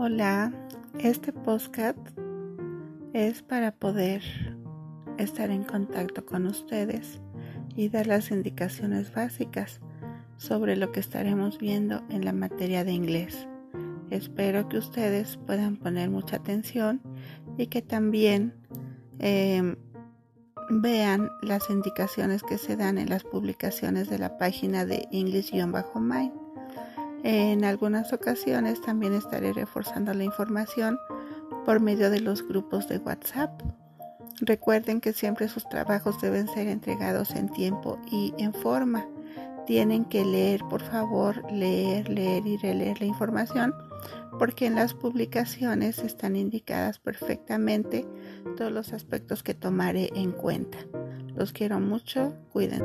Hola, este podcast es para poder estar en contacto con ustedes y dar las indicaciones básicas sobre lo que estaremos viendo en la materia de inglés. Espero que ustedes puedan poner mucha atención y que también em, vean las indicaciones que se dan en las publicaciones de la página de English-Mind. En algunas ocasiones también estaré reforzando la información por medio de los grupos de WhatsApp. Recuerden que siempre sus trabajos deben ser entregados en tiempo y en forma. Tienen que leer, por favor, leer, leer y releer la información porque en las publicaciones están indicadas perfectamente todos los aspectos que tomaré en cuenta. Los quiero mucho, cuídense.